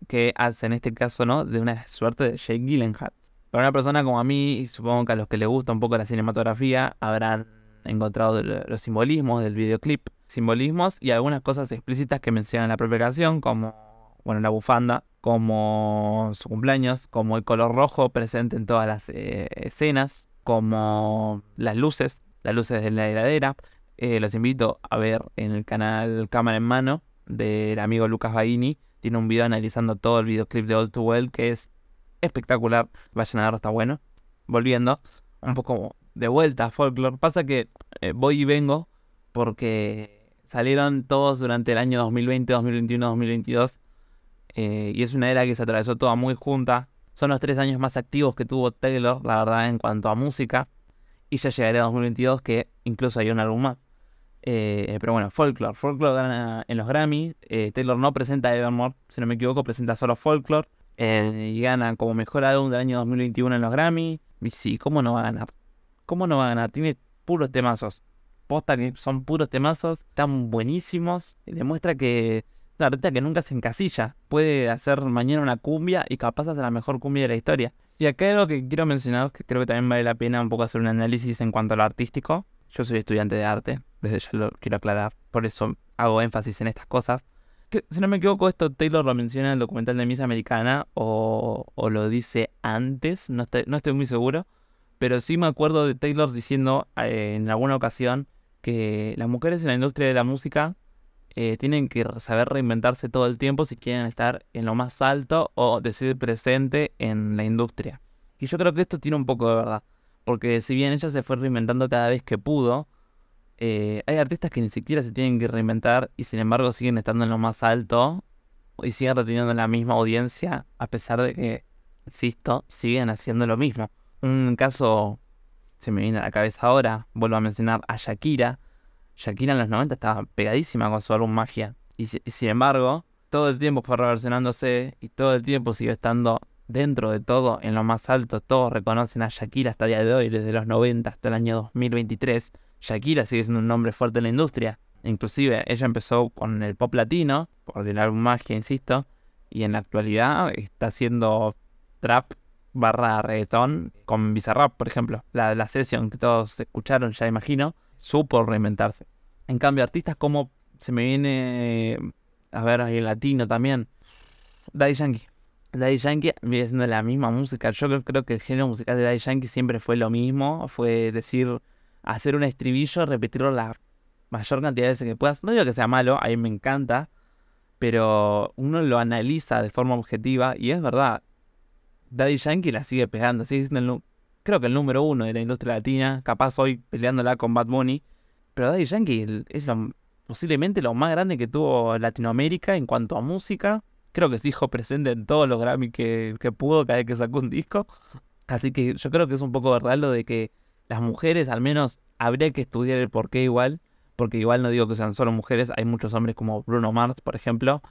que hace en este caso ¿no? de una suerte de Jake Gyllenhaal. Para una persona como a mí, y supongo que a los que les gusta un poco la cinematografía, habrán encontrado los simbolismos del videoclip. Simbolismos y algunas cosas explícitas que mencionan la propia canción, como bueno, la bufanda, como su cumpleaños, como el color rojo presente en todas las eh, escenas, como las luces, las luces de la heladera. Eh, los invito a ver en el canal Cámara en Mano del amigo Lucas Baini. Tiene un video analizando todo el videoclip de All Too Well que es espectacular. Vayan a verlo, está bueno. Volviendo, un poco de vuelta a folklore. Pasa que eh, voy y vengo porque salieron todos durante el año 2020, 2021, 2022 eh, y es una era que se atravesó toda muy junta. Son los tres años más activos que tuvo Taylor, la verdad, en cuanto a música. Y ya llegaré a 2022, que incluso hay un álbum más. Eh, pero bueno, Folklore. Folklore gana en los Grammy. Eh, Taylor no presenta Evermore, si no me equivoco, presenta solo Folklore. y gana como mejor álbum del año 2021 en los Grammy. Y sí, ¿cómo no va a ganar? ¿Cómo no va a ganar? Tiene puros temazos. Posta que son puros temazos, están buenísimos. Demuestra que la artista que nunca se encasilla. Puede hacer mañana una cumbia y capaz hacer la mejor cumbia de la historia. Y acá hay algo que quiero mencionar, que creo que también vale la pena un poco hacer un análisis en cuanto a lo artístico. Yo soy estudiante de arte, desde ya lo quiero aclarar, por eso hago énfasis en estas cosas. Si no me equivoco, esto Taylor lo menciona en el documental de Miss Americana o, lo dice antes, no estoy muy seguro. Pero sí me acuerdo de Taylor diciendo eh, en alguna ocasión que las mujeres en la industria de la música eh, tienen que saber reinventarse todo el tiempo si quieren estar en lo más alto o decidir presente en la industria. Y yo creo que esto tiene un poco de verdad, porque si bien ella se fue reinventando cada vez que pudo, eh, hay artistas que ni siquiera se tienen que reinventar y sin embargo siguen estando en lo más alto y siguen reteniendo la misma audiencia a pesar de que, insisto, siguen haciendo lo mismo. Un caso se me viene a la cabeza ahora, vuelvo a mencionar a Shakira, Shakira en los 90 estaba pegadísima con su álbum Magia. Y, sin embargo, todo el tiempo fue reversionándose y todo el tiempo siguió estando dentro de todo en lo más alto. Todos reconocen a Shakira hasta el día de hoy, desde los 90 hasta el año 2023. Shakira sigue siendo un nombre fuerte en la industria. Inclusive ella empezó con el pop latino, por el álbum Magia, insisto, y en la actualidad está haciendo trap barra reggaetón con Bizarrap, por ejemplo. La, la sesión que todos escucharon, ya imagino, supo reinventarse. En cambio, artistas como se me viene a ver ahí latino también, Daddy Yankee. Daddy Yankee viene siendo la misma música. Yo creo que el género musical de Daddy Yankee siempre fue lo mismo. Fue decir, hacer un estribillo, repetirlo la mayor cantidad de veces que puedas. No digo que sea malo, a mí me encanta. Pero uno lo analiza de forma objetiva y es verdad. Daddy Yankee la sigue pegando. Sigue siendo creo que el número uno de la industria latina, capaz hoy peleándola con Bad Bunny. Pero Daddy Yankee es lo posiblemente lo más grande que tuvo Latinoamérica en cuanto a música. Creo que se dijo presente en todos los Grammy que, que pudo cada vez que sacó un disco. Así que yo creo que es un poco verdad lo de que las mujeres, al menos, habría que estudiar el por qué igual. Porque igual no digo que sean solo mujeres, hay muchos hombres como Bruno Mars, por ejemplo,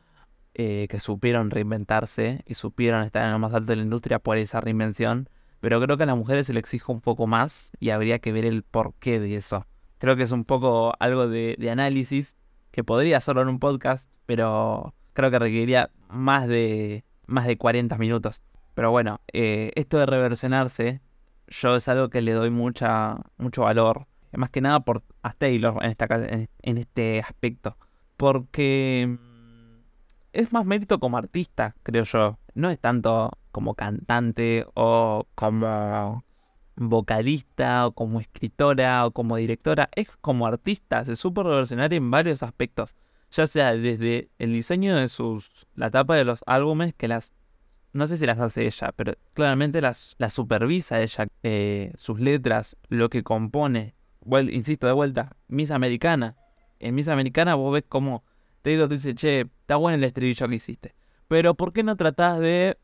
eh, que supieron reinventarse y supieron estar en lo más alto de la industria por esa reinvención. Pero creo que a las mujeres se le exige un poco más y habría que ver el porqué de eso. Creo que es un poco algo de, análisis que podría hacerlo en un podcast, pero creo que requeriría más de, más de 40 minutos. Pero bueno, eh, esto de reversionarse, yo es algo que le doy mucha, mucho valor. Más que nada por a Taylor en, esta, en este aspecto. Porque es más mérito como artista, creo yo. No es tanto como cantante o como vocalista o como escritora o como directora, es como artista, se supo reversionar en varios aspectos, ya sea desde el diseño de sus, la tapa de los álbumes, que las, no sé si las hace ella, pero claramente las, supervisa ella, eh, sus letras, lo que compone, insisto de vuelta, Miss Americana, en Miss Americana vos ves como Taylor dice, che, está bueno el estribillo que hiciste. Pero ¿por qué no tratás de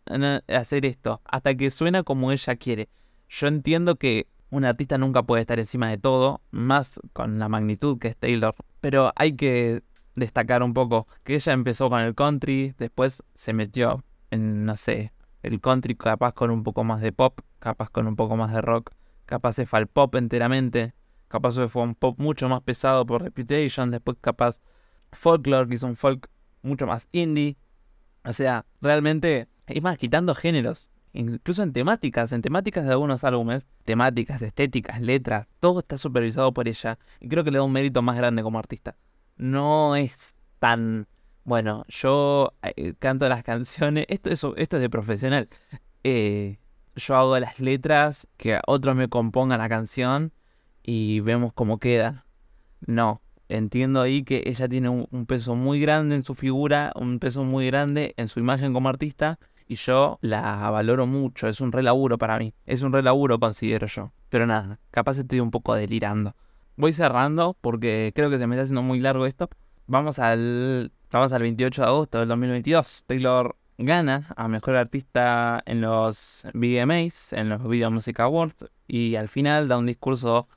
hacer esto? Hasta que suena como ella quiere. Yo entiendo que un artista nunca puede estar encima de todo, más con la magnitud que es Taylor, pero hay que destacar un poco que ella empezó con el country, después se metió en, no sé, el country capaz con un poco más de pop, capaz con un poco más de rock, capaz se fue al pop enteramente, capaz se fue un pop mucho más pesado por Reputation, después capaz folklore, que hizo un folk mucho más indie. O sea, realmente, es más, quitando géneros, incluso en temáticas, en temáticas de algunos álbumes, temáticas, estéticas, letras, todo está supervisado por ella y creo que le da un mérito más grande como artista. No es tan, bueno, yo eh, canto las canciones, esto, esto es de profesional. Eh, yo hago las letras, que otros me compongan la canción y vemos cómo queda. No, entiendo ahí que ella tiene un peso muy grande en su figura, un peso muy grande en su imagen como artista y yo la valoro mucho, es un re laburo para mí, es un re laburo considero yo. Pero nada, capaz estoy un poco delirando. Voy cerrando porque creo que se me está haciendo muy largo esto. Vamos al, vamos al 28 de agosto del 2022. Taylor gana a Mejor Artista en los VMAs, en los Video Music Awards, y al final da un discurso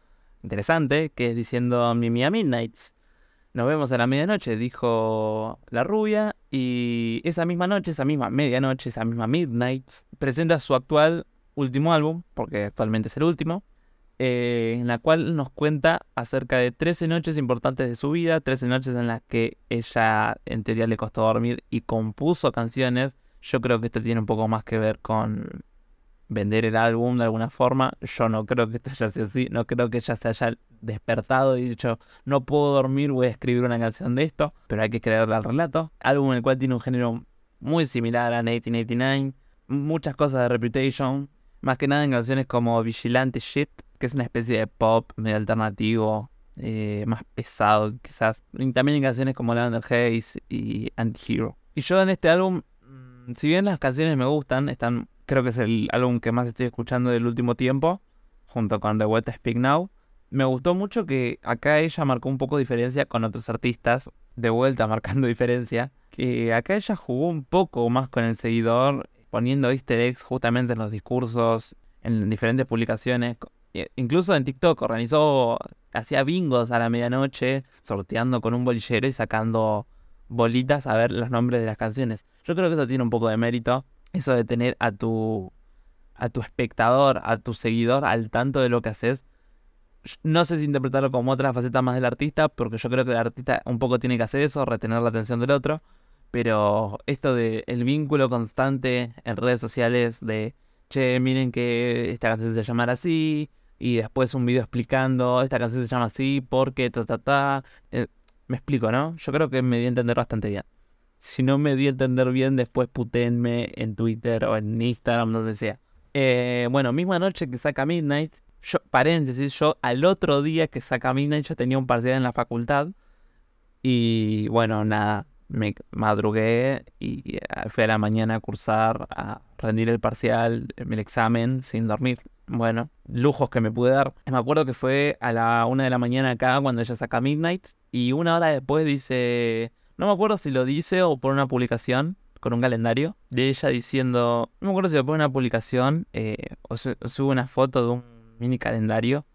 interesante que es diciendo Mimi a Midnights. Nos vemos a la medianoche, dijo la rubia, y esa misma noche, esa misma medianoche, esa misma midnight, presenta su actual último álbum, porque actualmente es el último, eh, en la cual nos cuenta acerca de 13 noches importantes de su vida, 13 noches en las que ella en teoría le costó dormir y compuso canciones. Yo creo que esto tiene un poco más que ver con vender el álbum de alguna forma. Yo no creo que esto haya sido así, no creo que ella se haya despertado y dicho, no puedo dormir, voy a escribir una canción de esto, pero hay que creerle al relato. Álbum en el cual tiene un género muy similar a 1989, muchas cosas de Reputation, más que nada en canciones como Vigilante Shit, que es una especie de pop medio alternativo, eh, más pesado quizás, y también en canciones como Lavender Haze y Anti-Hero. Y yo en este álbum, mm, si bien las canciones me gustan, están, creo que es el álbum que más estoy escuchando del último tiempo, junto con The Vuelta Speak Now me gustó mucho que acá ella marcó un poco diferencia con otros artistas, de vuelta marcando diferencia, que acá ella jugó un poco más con el seguidor, poniendo easter eggs justamente en los discursos, en diferentes publicaciones, incluso en TikTok organizó, hacía bingos a la medianoche, sorteando con un bolillero y sacando bolitas a ver los nombres de las canciones. Yo creo que eso tiene un poco de mérito, eso de tener a tu a tu espectador, a tu seguidor al tanto de lo que haces no sé si interpretarlo como otra faceta más del artista, porque yo creo que el artista un poco tiene que hacer eso, retener la atención del otro. Pero esto de el vínculo constante en redes sociales de, che, miren que esta canción se llama así, y después un video explicando, esta canción se llama así, porque ta, ta, ta. Eh, me explico, ¿no? Yo creo que me di a entender bastante bien. Si no me di a entender bien, después putenme en Twitter o en Instagram, donde sea. Eh, bueno, misma noche que saca Midnight, yo, paréntesis, yo al otro día que saca Midnight yo tenía un parcial en la facultad. Y bueno, nada, me madrugué y eh, fui a la mañana a cursar, a rendir el parcial, el examen sin dormir. bueno, lujos que me pude dar. Me acuerdo que fue a la una de la mañana acá cuando ella saca Midnight y una hora después dice, no me acuerdo si lo dice o por una publicación con un calendario de ella diciendo, no me acuerdo si lo pone una publicación eh, o, sube una foto de un mini calendario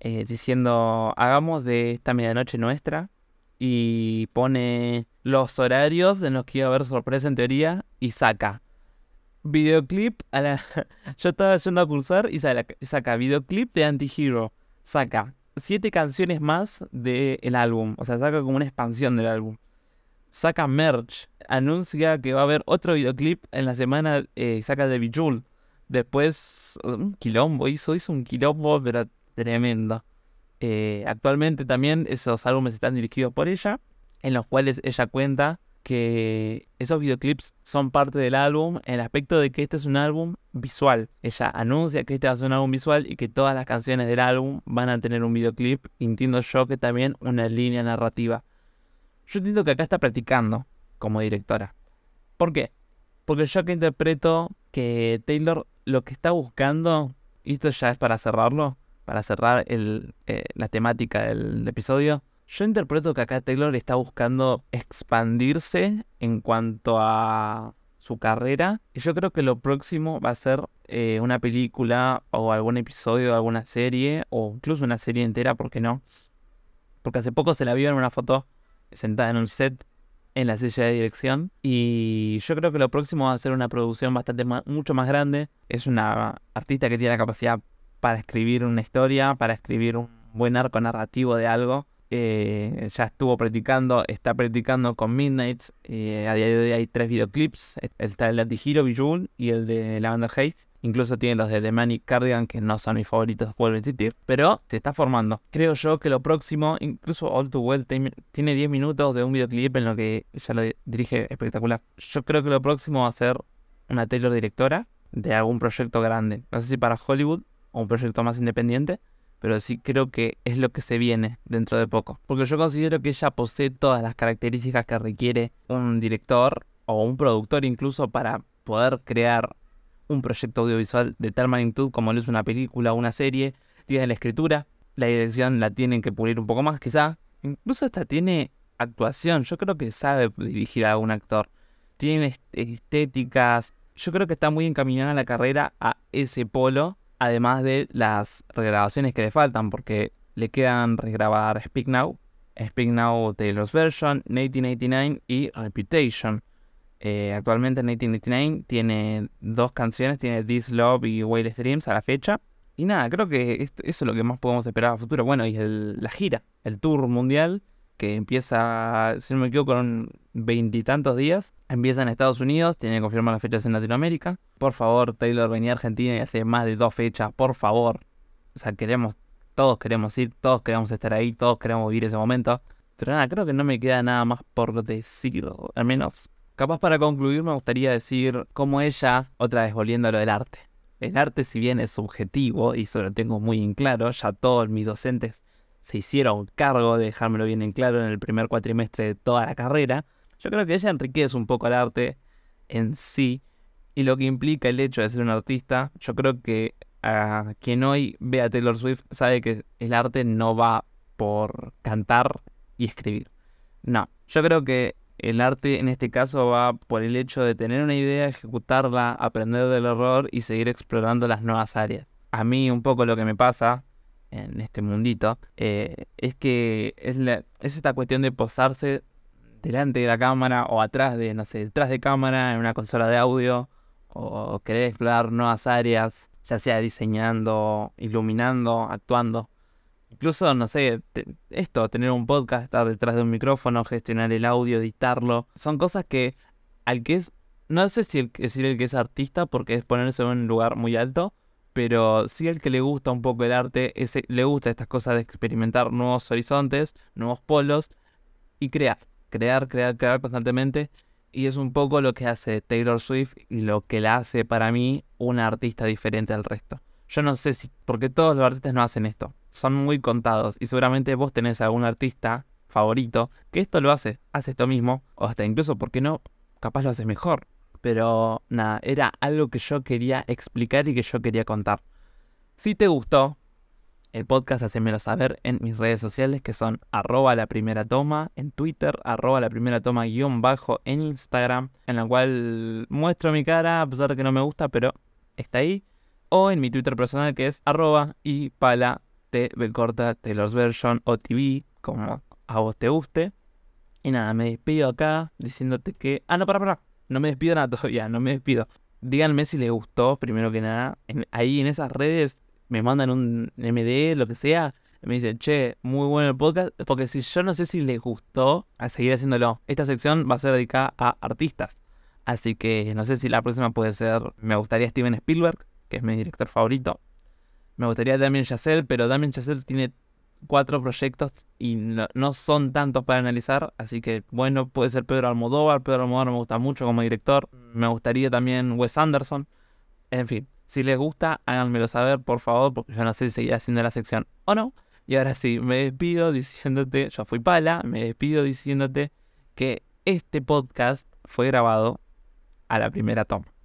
eh, diciendo, hagamos de esta medianoche nuestra y pone los horarios en los que iba a haber sorpresa en teoría y saca videoclip a la... Yo estaba yendo a cursar y saca, videoclip de Antihero. Saca siete canciones más del álbum. O sea, saca como una expansión del álbum. Saca merch. Anuncia que va a haber otro videoclip en la semana. Eh, saca de Bijul. Después, un quilombo. Hizo, hizo un quilombo, pero tremendo. Eh, actualmente también esos álbumes están dirigidos por ella. En los cuales ella cuenta que esos videoclips son parte del álbum en el aspecto de que este es un álbum visual. Ella anuncia que este va a ser un álbum visual y que todas las canciones del álbum van a tener un videoclip. Entiendo yo que también una línea narrativa. Yo entiendo que acá está practicando como directora. ¿Por qué? Porque yo que interpreto que Taylor lo que está buscando, y esto ya es para cerrarlo, para cerrar eh, la temática del episodio, yo interpreto que acá Taylor está buscando expandirse en cuanto a su carrera. Y yo creo que lo próximo va a ser eh, una película o algún episodio de alguna serie, o incluso una serie entera, ¿por qué no? Porque hace poco se la vio en una foto sentada en un set en la silla de dirección. Y yo creo que lo próximo va a ser una producción bastante mucho más grande. Es una artista que tiene la capacidad para escribir una historia, para escribir un buen arco narrativo de algo. Eh, ya estuvo practicando, está practicando con Midnights. Eh, a día de hoy hay tres videoclips. Está el de Antihero, Bijul y el de Lavender Haze. Incluso tiene los de The Manic Cardigan, que no son mis favoritos, a insistir. Pero se está formando. Creo yo que lo próximo, incluso All Too Well, tiene 10 minutos de un videoclip en lo que ya lo dirige espectacular. Yo creo que lo próximo va a ser una Taylor directora de algún proyecto grande. No sé si para Hollywood o un proyecto más independiente pero sí creo que es lo que se viene dentro de poco. Porque yo considero que ella posee todas las características que requiere un director o un productor incluso para poder crear un proyecto audiovisual de tal magnitud como lo es una película o una serie. Tiene la escritura, la dirección la tienen que pulir un poco más quizá. Incluso hasta tiene actuación. Yo creo que sabe dirigir a un actor. Tiene estéticas. Yo creo que está muy encaminada la carrera a ese polo además de las regrabaciones que le faltan, porque le quedan regrabar Speak Now, Speak Now Taylor's Version, 1989 y Reputation. Eh, actualmente 1989 tiene dos canciones, tiene This Love y Wildest Dreams a la fecha. Y nada, creo que eso es lo que más podemos esperar a futuro. Bueno, y la gira, el tour mundial que empieza, si no me equivoco, con veintitantos días. Empieza en Estados Unidos, tiene que confirmar las fechas en Latinoamérica. Por favor, Taylor, venía a Argentina y hace más de dos fechas, por favor. O sea, queremos, todos queremos ir, todos queremos estar ahí, todos queremos vivir ese momento. Pero nada, creo que no me queda nada más por decir, al menos. Capaz para concluir me gustaría decir cómo ella, otra vez volviendo a lo del arte. El arte si bien es subjetivo, y eso lo tengo muy en claro, ya todos mis docentes se hicieron cargo de dejármelo bien en claro en el primer cuatrimestre de toda la carrera, yo creo que ella enriquece un poco el arte en sí y lo que implica el hecho de ser un artista. Yo creo que a quien hoy ve a Taylor Swift sabe que el arte no va por cantar y escribir. No, yo creo que el arte en este caso va por el hecho de tener una idea, ejecutarla, aprender del error y seguir explorando las nuevas áreas. A mí un poco lo que me pasa en este mundito, eh, es que es, es esta cuestión de posarse delante de la cámara o atrás de, no sé, detrás de cámara en una consola de audio o querer explorar nuevas áreas, ya sea diseñando, iluminando, actuando. Incluso, no sé, esto, tener un podcast, estar detrás de un micrófono, gestionar el audio, editarlo, son cosas que al que es, no sé si decir el que es artista porque es ponerse en un lugar muy alto, pero sí el que le gusta un poco el arte, ese, le gusta estas cosas de experimentar nuevos horizontes, nuevos polos y crear, crear, crear, crear constantemente. Y es un poco lo que hace Taylor Swift y lo que la hace para mí una artista diferente al resto. Yo no sé si, porque todos los artistas no hacen esto, son muy contados y seguramente vos tenés algún artista favorito que esto lo hace, hace esto mismo, o hasta incluso, ¿por qué no? Capaz lo hace mejor. Pero nada, era algo que yo quería explicar y que yo quería contar. Si te gustó el podcast, hacémelo saber en mis redes sociales que son arroba la primera toma en Twitter, arroba la primera toma guion bajo en Instagram, en la cual muestro mi cara a pesar de que no me gusta, pero está ahí. O en mi Twitter personal que es arroba y pala t corta Taylor's Version o TV, como a vos te guste. Y nada, me despido acá diciéndote que... Ah, no, para, para. No me despido nada todavía, no me despido. Díganme si les gustó, primero que nada. ahí en esas redes me mandan un MD, lo que sea. me dicen, che, muy bueno el podcast. Porque si yo no sé si les gustó, a seguir haciéndolo. Esta sección va a ser dedicada a artistas. Así que no sé si la próxima puede ser. Me gustaría Steven Spielberg, que es mi director favorito. Me gustaría Damien Chazelle, pero Damien Chazelle tiene cuatro proyectos y no, son tantos para analizar, así que bueno, puede ser Pedro Almodóvar, Pedro Almodóvar me gusta mucho como director, me gustaría también Wes Anderson, en fin, si les gusta, háganmelo saber, por favor, porque yo no sé si seguir haciendo la sección o no. Y ahora sí, me despido diciéndote, yo fui Pala, me despido diciéndote que este podcast fue grabado a la primera toma.